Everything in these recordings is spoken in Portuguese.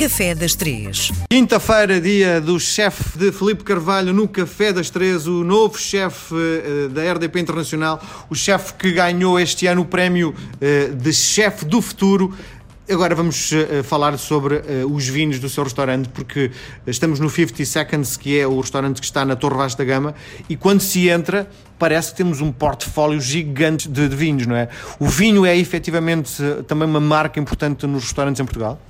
Café das Três. Quinta-feira, dia do chefe de Felipe Carvalho no Café das Três, o novo chefe uh, da RDP Internacional, o chefe que ganhou este ano o prémio uh, de chefe do futuro. Agora vamos uh, falar sobre uh, os vinhos do seu restaurante, porque estamos no 50 Seconds, que é o restaurante que está na Torre Vasta da Gama, e quando se entra, parece que temos um portfólio gigante de, de vinhos, não é? O vinho é efetivamente também uma marca importante nos restaurantes em Portugal?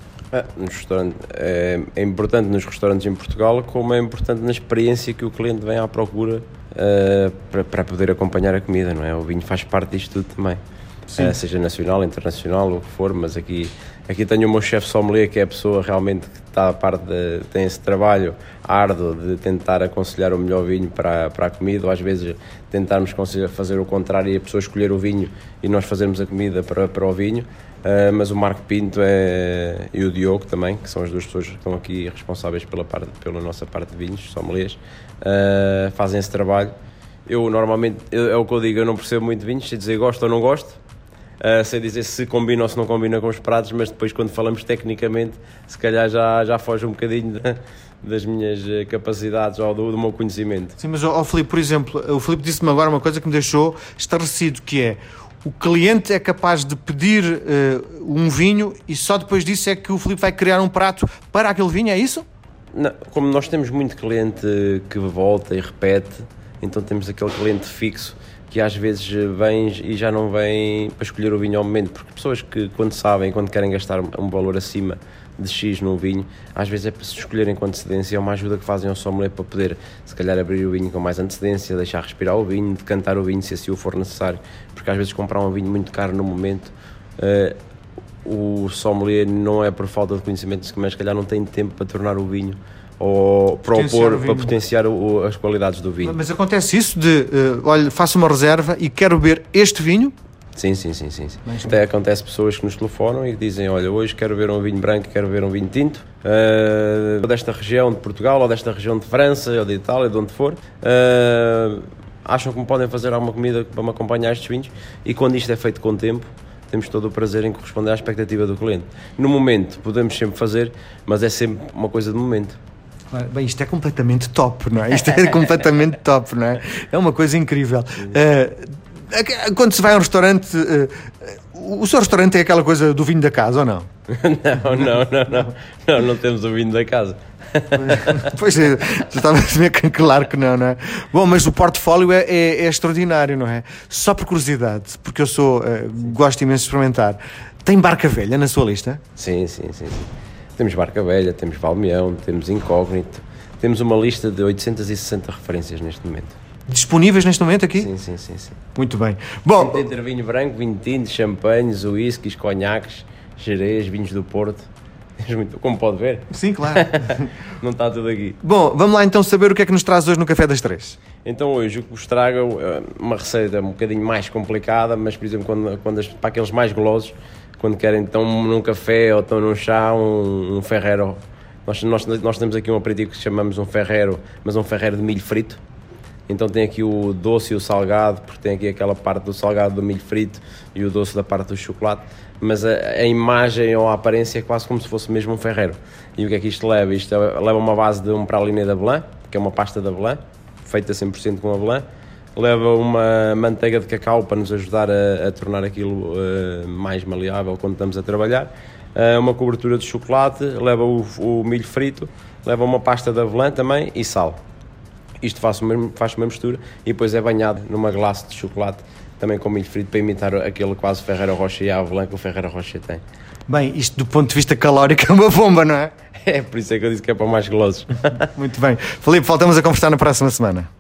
Nos restaurantes, é, é, importante nos restaurantes em Portugal, como é importante na experiência que o cliente vem à procura para, para poder acompanhar a comida, não é? O vinho faz parte disto tudo também. Uh, seja nacional, internacional, o que for, mas aqui, aqui tenho o meu chefe sommelier, que é a pessoa realmente que está a parte de, tem esse trabalho árduo de tentar aconselhar o melhor vinho para, para a comida, ou às vezes tentarmos fazer o contrário e a pessoa escolher o vinho e nós fazermos a comida para, para o vinho. Uh, mas o Marco Pinto é, e o Diogo também, que são as duas pessoas que estão aqui responsáveis pela, parte, pela nossa parte de vinhos, sommeliers, uh, fazem esse trabalho. Eu normalmente, eu, é o que eu digo, eu não percebo muito de vinhos, sei dizer gosto ou não gosto, Uh, sei dizer se combina ou se não combina com os pratos, mas depois quando falamos tecnicamente, se calhar já, já foge um bocadinho de, das minhas capacidades ou do, do meu conhecimento. Sim, mas o Filipe, por exemplo, o Filipe disse-me agora uma coisa que me deixou estarrecido, que é o cliente é capaz de pedir uh, um vinho e só depois disso é que o Filipe vai criar um prato para aquele vinho, é isso? Não, como nós temos muito cliente que volta e repete, então temos aquele cliente fixo que às vezes vem e já não vem para escolher o vinho ao momento, porque pessoas que quando sabem, quando querem gastar um valor acima de X num vinho, às vezes é para se escolherem com antecedência, é uma ajuda que fazem ao sommelier para poder, se calhar, abrir o vinho com mais antecedência, deixar respirar o vinho, decantar o vinho se assim o for necessário, porque às vezes comprar um vinho muito caro no momento, uh, o sommelier não é por falta de conhecimento, mas se calhar não tem tempo para tornar o vinho ou propor para potenciar o, as qualidades do vinho. Mas acontece isso de, uh, olha, faço uma reserva e quero beber este vinho? Sim, sim, sim, sim. sim. Até acontece pessoas que nos telefonam e dizem, olha, hoje quero ver um vinho branco, quero ver um vinho tinto, uh, desta região de Portugal, ou desta região de França, ou de Itália, de onde for, uh, acham que me podem fazer alguma comida para me acompanhar estes vinhos, e quando isto é feito com tempo, temos todo o prazer em corresponder à expectativa do cliente. No momento, podemos sempre fazer, mas é sempre uma coisa de momento. Bem, isto é completamente top, não é? Isto é completamente top, não é? É uma coisa incrível. Uh, quando se vai a um restaurante, uh, o seu restaurante é aquela coisa do vinho da casa ou não? não, não, não, não, não, não temos o vinho da casa. pois é, estava a dizer que claro que não, não é? Bom, mas o portfólio é, é, é extraordinário, não é? Só por curiosidade, porque eu sou, uh, gosto imenso de experimentar. Tem barca velha na sua lista? Sim, sim, sim. sim. Temos Barca Velha, temos Valmeão, temos Incógnito. Temos uma lista de 860 referências neste momento. Disponíveis neste momento aqui? Sim, sim, sim. sim. Muito bem. Bom, Entre vinho branco, vinho tinto, champanhes, whiskies, conhaques, jerez, vinhos do Porto. Muito, como pode ver. Sim, claro. Não está tudo aqui. Bom, vamos lá então saber o que é que nos traz hoje no Café das Três. Então hoje o que vos trago é uma receita um bocadinho mais complicada, mas por exemplo quando, quando para aqueles mais golosos, quando querem estão num café ou estão num chá, um, um ferrero. Nós, nós, nós temos aqui um aperitivo que chamamos um ferrero, mas um ferrero de milho frito. Então tem aqui o doce e o salgado, porque tem aqui aquela parte do salgado do milho frito e o doce da parte do chocolate, mas a, a imagem ou a aparência é quase como se fosse mesmo um ferrero. E o que é que isto leva? Isto leva uma base de um praline de avelã, que é uma pasta de avelã, feita 100% com avelã, leva uma manteiga de cacau para nos ajudar a, a tornar aquilo uh, mais maleável quando estamos a trabalhar, uh, uma cobertura de chocolate, leva o, o, milho frito, leva uma pasta de avelã também e sal. Isto faz uma, faz uma mistura e depois é banhado numa glace de chocolate também com milho frito para imitar aquele quase Ferreira Rocha e a avelã que o Ferreira Rocha tem. Bem, isto do ponto de vista calórico é uma bomba, não é? É, por isso é que eu disse que é para mais golosos. Muito bem. Felipe, voltamos a conversar na próxima semana.